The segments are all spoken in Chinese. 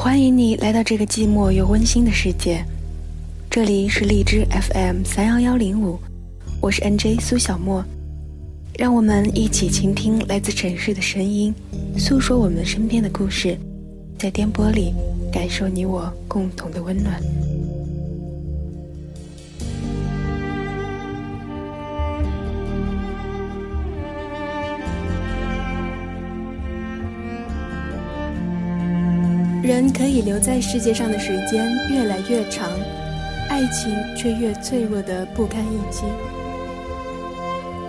欢迎你来到这个寂寞又温馨的世界，这里是荔枝 FM 三幺幺零五，我是 NJ 苏小莫，让我们一起倾听来自城市的声音，诉说我们身边的故事，在颠簸里感受你我共同的温暖。人可以留在世界上的时间越来越长，爱情却越脆弱的不堪一击。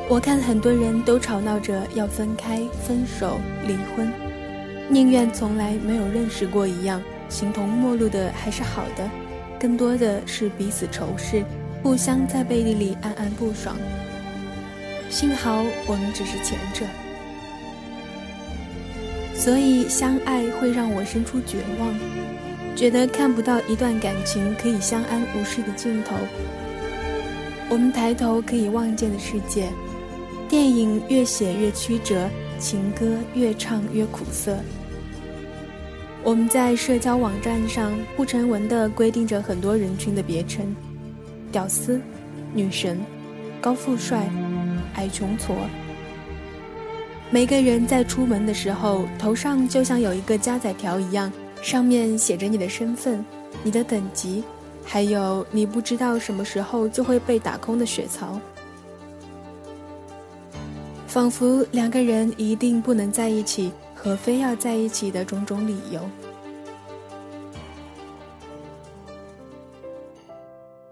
我看很多人都吵闹着要分开、分手、离婚，宁愿从来没有认识过一样，形同陌路的还是好的，更多的是彼此仇视，互相在背地里暗暗不爽。幸好我们只是前者。所以，相爱会让我生出绝望，觉得看不到一段感情可以相安无事的尽头。我们抬头可以望见的世界，电影越写越曲折，情歌越唱越苦涩。我们在社交网站上不成文地规定着很多人群的别称：屌丝、女神、高富帅、矮穷矬。每个人在出门的时候，头上就像有一个加载条一样，上面写着你的身份、你的等级，还有你不知道什么时候就会被打空的血槽。仿佛两个人一定不能在一起和非要在一起的种种理由。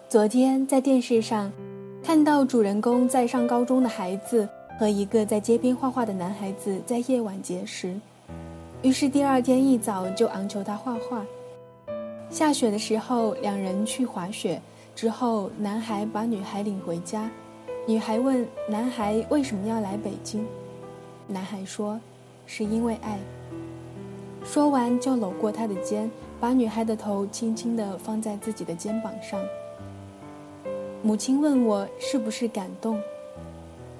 昨天在电视上看到主人公在上高中的孩子。和一个在街边画画的男孩子在夜晚结识，于是第二天一早就昂求他画画。下雪的时候，两人去滑雪之后，男孩把女孩领回家，女孩问男孩为什么要来北京，男孩说，是因为爱。说完就搂过她的肩，把女孩的头轻轻地放在自己的肩膀上。母亲问我是不是感动。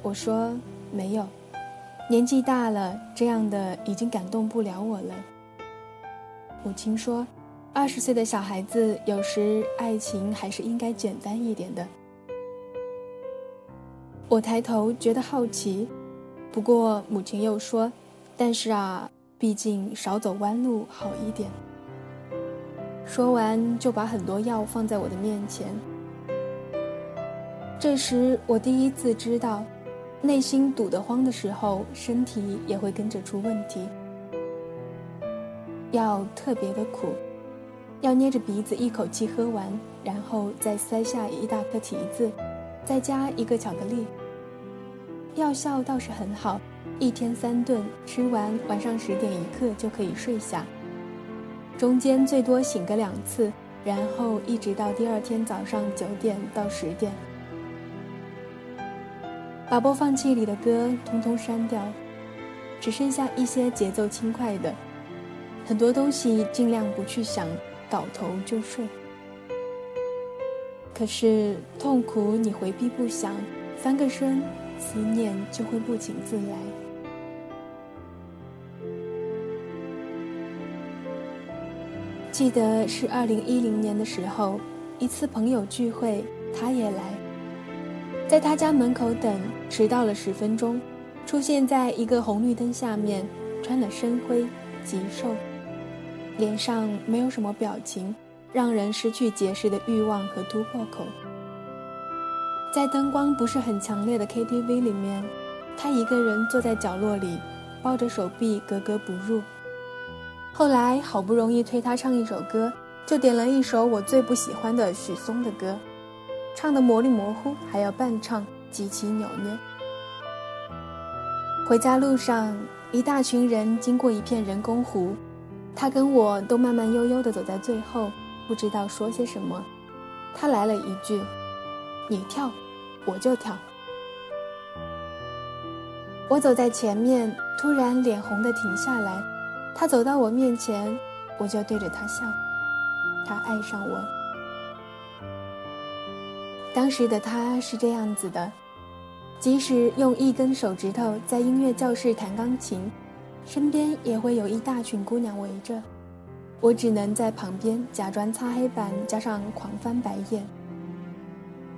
我说没有，年纪大了，这样的已经感动不了我了。母亲说，二十岁的小孩子有时爱情还是应该简单一点的。我抬头觉得好奇，不过母亲又说，但是啊，毕竟少走弯路好一点。说完就把很多药放在我的面前。这时我第一次知道。内心堵得慌的时候，身体也会跟着出问题。药特别的苦，要捏着鼻子一口气喝完，然后再塞下一大颗提子，再加一个巧克力。药效倒是很好，一天三顿，吃完晚上十点一刻就可以睡下，中间最多醒个两次，然后一直到第二天早上九点到十点。把播放器里的歌通通删掉，只剩下一些节奏轻快的，很多东西尽量不去想，倒头就睡。可是痛苦你回避不想，翻个身，思念就会不请自来。记得是二零一零年的时候，一次朋友聚会，他也来。在他家门口等，迟到了十分钟，出现在一个红绿灯下面，穿了深灰，极瘦，脸上没有什么表情，让人失去解释的欲望和突破口。在灯光不是很强烈的 KTV 里面，他一个人坐在角落里，抱着手臂，格格不入。后来好不容易推他唱一首歌，就点了一首我最不喜欢的许嵩的歌。唱得模棱模糊，还要伴唱，极其扭捏。回家路上，一大群人经过一片人工湖，他跟我都慢慢悠悠地走在最后，不知道说些什么。他来了一句：“你跳，我就跳。”我走在前面，突然脸红的停下来。他走到我面前，我就对着他笑。他爱上我。当时的他是这样子的，即使用一根手指头在音乐教室弹钢琴，身边也会有一大群姑娘围着。我只能在旁边假装擦黑板，加上狂翻白眼。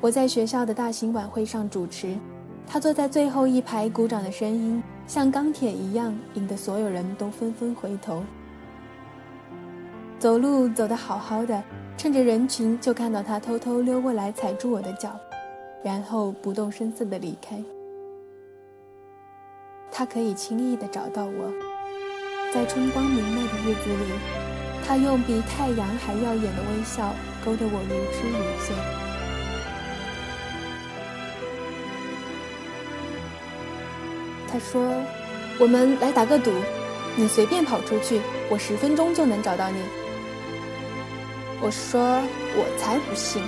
我在学校的大型晚会上主持，他坐在最后一排，鼓掌的声音像钢铁一样，引得所有人都纷纷回头。走路走得好好的，趁着人群就看到他偷偷溜过来踩住我的脚，然后不动声色地离开。他可以轻易地找到我，在春光明媚的日子里，他用比太阳还耀眼的微笑勾得我如痴如醉。他说：“我们来打个赌，你随便跑出去，我十分钟就能找到你。”我说：“我才不信！”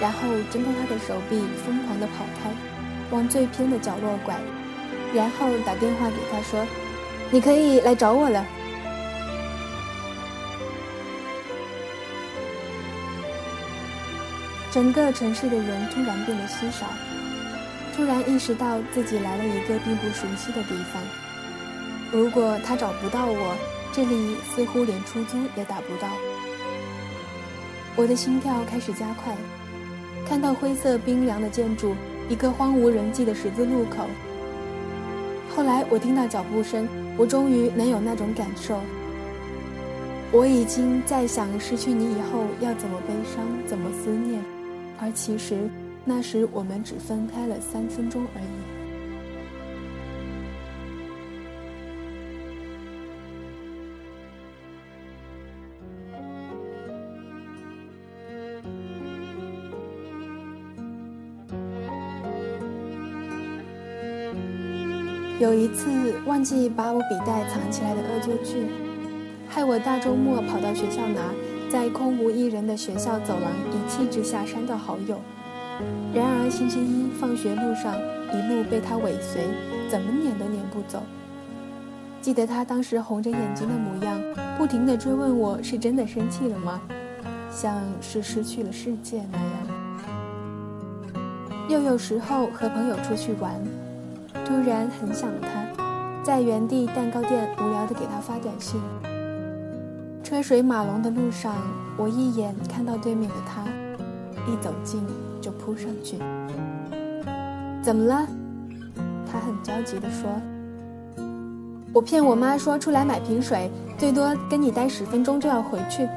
然后挣脱他的手臂，疯狂地跑开，往最偏的角落拐，然后打电话给他说：“你可以来找我了。”整个城市的人突然变得稀少。突然意识到自己来了一个并不熟悉的地方。如果他找不到我，这里似乎连出租也打不到。我的心跳开始加快。看到灰色冰凉的建筑，一个荒无人迹的十字路口。后来我听到脚步声，我终于能有那种感受。我已经在想失去你以后要怎么悲伤，怎么思念，而其实。那时我们只分开了三分钟而已。有一次忘记把我笔袋藏起来的恶作剧，害我大周末跑到学校拿，在空无一人的学校走廊一气之下删掉好友。然而星期一放学路上，一路被他尾随，怎么撵都撵不走。记得他当时红着眼睛的模样，不停地追问我是真的生气了吗？像是失去了世界那样。又有时候和朋友出去玩，突然很想他，在原地蛋糕店无聊地给他发短信。车水马龙的路上，我一眼看到对面的他，一走近。就扑上去，怎么了？他很焦急地说：“我骗我妈说出来买瓶水，最多跟你待十分钟就要回去。”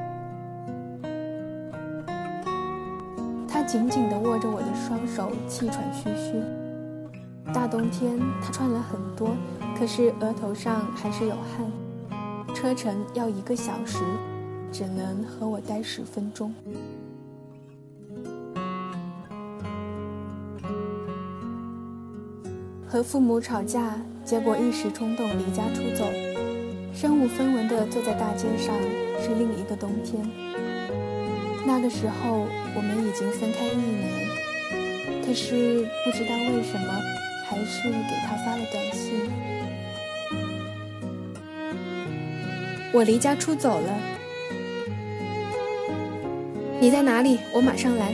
他紧紧地握着我的双手，气喘吁吁。大冬天，他穿了很多，可是额头上还是有汗。车程要一个小时，只能和我待十分钟。和父母吵架，结果一时冲动离家出走，身无分文的坐在大街上，是另一个冬天。那个时候我们已经分开一年，可是不知道为什么，还是给他发了短信。我离家出走了，你在哪里？我马上来。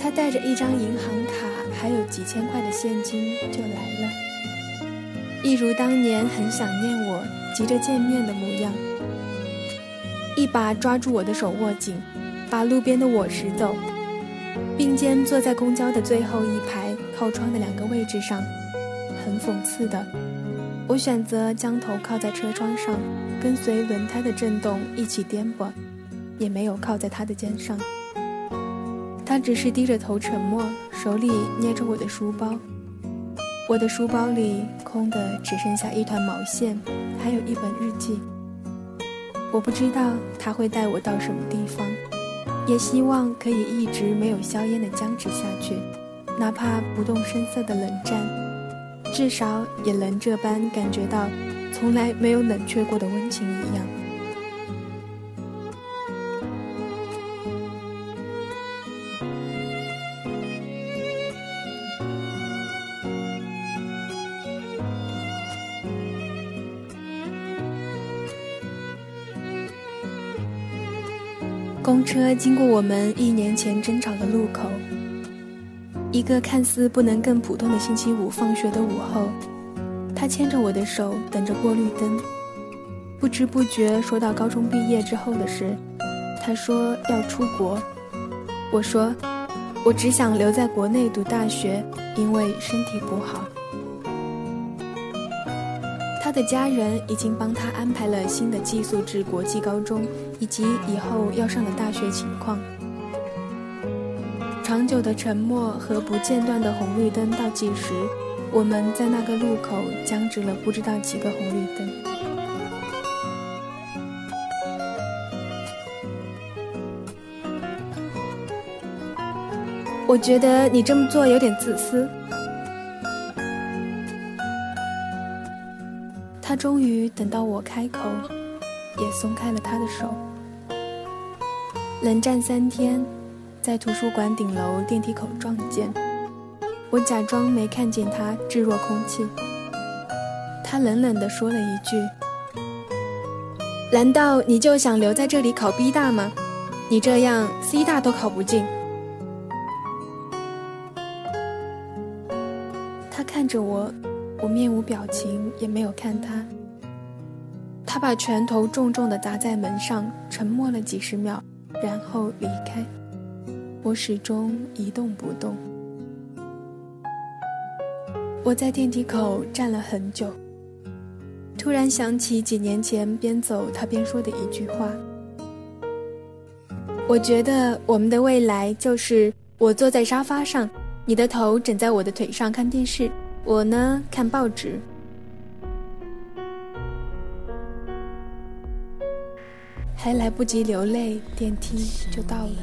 他带着一张银行卡，还有几千块的现金就来了，一如当年很想念我、急着见面的模样。一把抓住我的手握紧，把路边的我拾走，并肩坐在公交的最后一排靠窗的两个位置上。很讽刺的，我选择将头靠在车窗上，跟随轮胎的震动一起颠簸，也没有靠在他的肩上。他只是低着头沉默，手里捏着我的书包。我的书包里空的只剩下一团毛线，还有一本日记。我不知道他会带我到什么地方，也希望可以一直没有硝烟的僵持下去，哪怕不动声色的冷战，至少也能这般感觉到从来没有冷却过的温情一样。车经过我们一年前争吵的路口，一个看似不能更普通的星期五放学的午后，他牵着我的手，等着过绿灯。不知不觉说到高中毕业之后的事，他说要出国。我说，我只想留在国内读大学，因为身体不好。的家人已经帮他安排了新的寄宿制国际高中，以及以后要上的大学情况。长久的沉默和不间断的红绿灯倒计时，我们在那个路口僵直了不知道几个红绿灯。我觉得你这么做有点自私。终于等到我开口，也松开了他的手。冷战三天，在图书馆顶楼电梯口撞见。我假装没看见他，置若空气。他冷冷地说了一句：“难道你就想留在这里考 B 大吗？你这样 C 大都考不进。”他看着我。我面无表情，也没有看他。他把拳头重重地砸在门上，沉默了几十秒，然后离开。我始终一动不动。我在电梯口站了很久，突然想起几年前边走他边说的一句话：“我觉得我们的未来就是我坐在沙发上，你的头枕在我的腿上看电视。”我呢，看报纸，还来不及流泪，电梯就到了，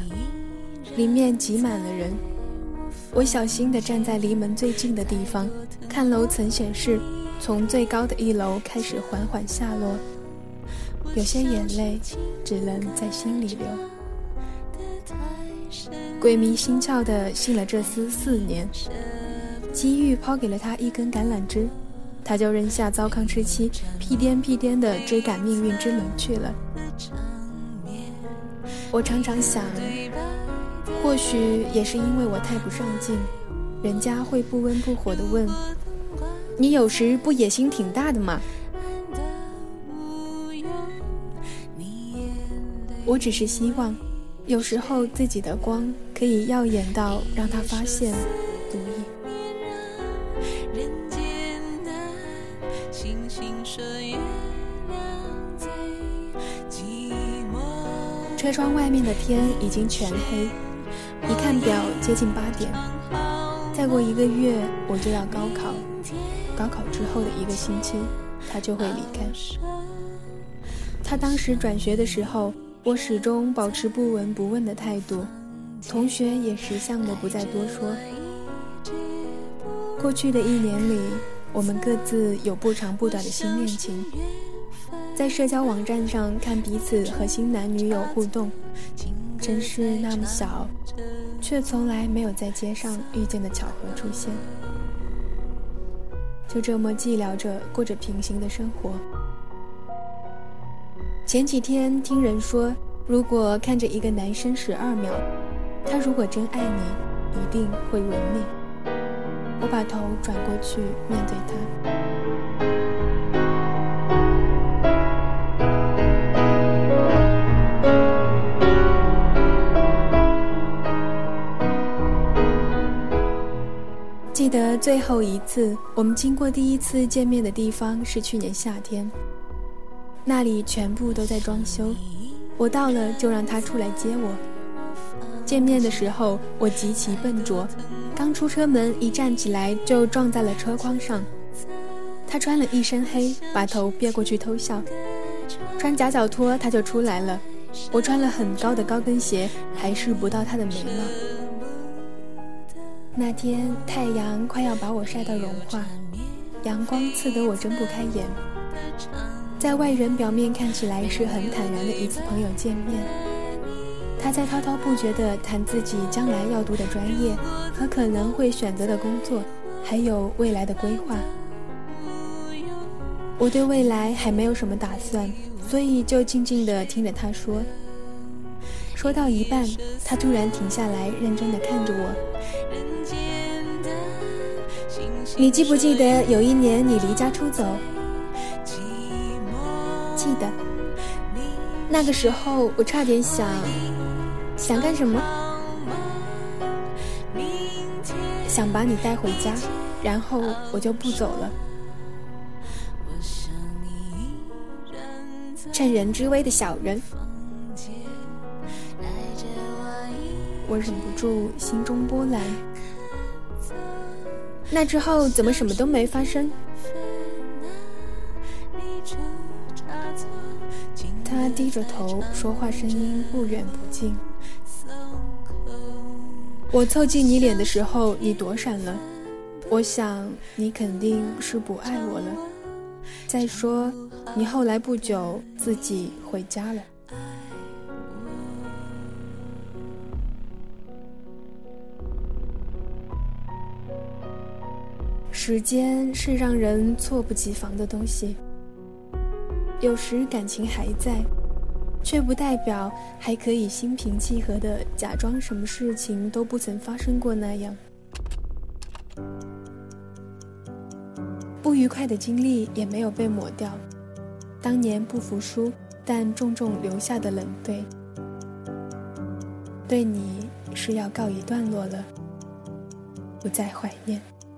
里面挤满了人。我小心地站在离门最近的地方，看楼层显示，从最高的一楼开始缓缓下落，有些眼泪只能在心里流。鬼迷心窍地信了这厮四年。机遇抛给了他一根橄榄枝，他就扔下糟糠之妻，屁颠屁颠地追赶命运之轮去了。我常常想，或许也是因为我太不上进，人家会不温不火地问：“你有时不野心挺大的吗？”我只是希望，有时候自己的光可以耀眼到让他发现，车窗外面的天已经全黑，一看表接近八点。再过一个月我就要高考，高考之后的一个星期，他就会离开。他当时转学的时候，我始终保持不闻不问的态度，同学也识相的不再多说。过去的一年里，我们各自有不长不短的新恋情。在社交网站上看彼此和新男女友互动，真是那么小，却从来没有在街上遇见的巧合出现。就这么寂寥着过着平行的生活。前几天听人说，如果看着一个男生十二秒，他如果真爱你，一定会吻你。我把头转过去面对他。记得最后一次我们经过第一次见面的地方是去年夏天，那里全部都在装修，我到了就让他出来接我。见面的时候我极其笨拙，刚出车门一站起来就撞在了车筐上。他穿了一身黑，把头别过去偷笑，穿夹脚拖他就出来了。我穿了很高的高跟鞋，还是不到他的眉毛。那天太阳快要把我晒到融化，阳光刺得我睁不开眼。在外人表面看起来是很坦然的一次朋友见面，他在滔滔不绝地谈自己将来要读的专业和可能会选择的工作，还有未来的规划。我对未来还没有什么打算，所以就静静地听着他说。说到一半，他突然停下来，认真地看着我。你记不记得有一年你离家出走？记得。那个时候我差点想，想干什么？想把你带回家，然后我就不走了。趁人之危的小人，我忍不住心中波澜。那之后怎么什么都没发生？他低着头，说话声音不远不近。我凑近你脸的时候，你躲闪了。我想你肯定是不爱我了。再说，你后来不久自己回家了。时间是让人猝不及防的东西。有时感情还在，却不代表还可以心平气和的假装什么事情都不曾发生过那样。不愉快的经历也没有被抹掉，当年不服输但重重留下的冷对，对你是要告一段落了，不再怀念。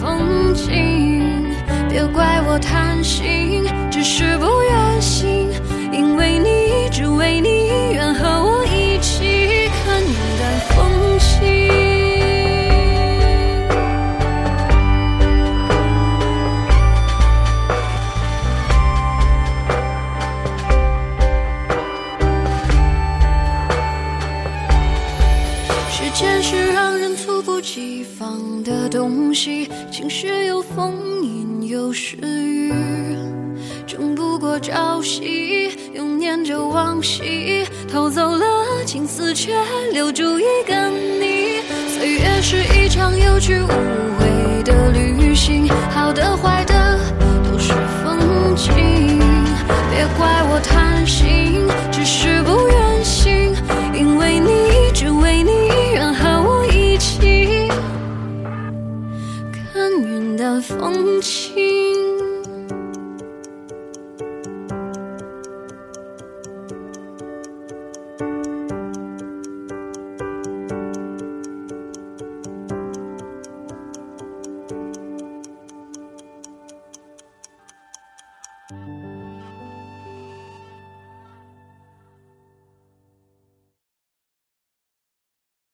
风景，别怪我贪心，只是不愿醒，因为你，只为你，愿和我风，阴有时雨，争不过朝夕，又念着往昔，偷走了青丝，却留住一个你。岁月是一场有去无回的旅行，好的坏的都是风景，别怪我贪心，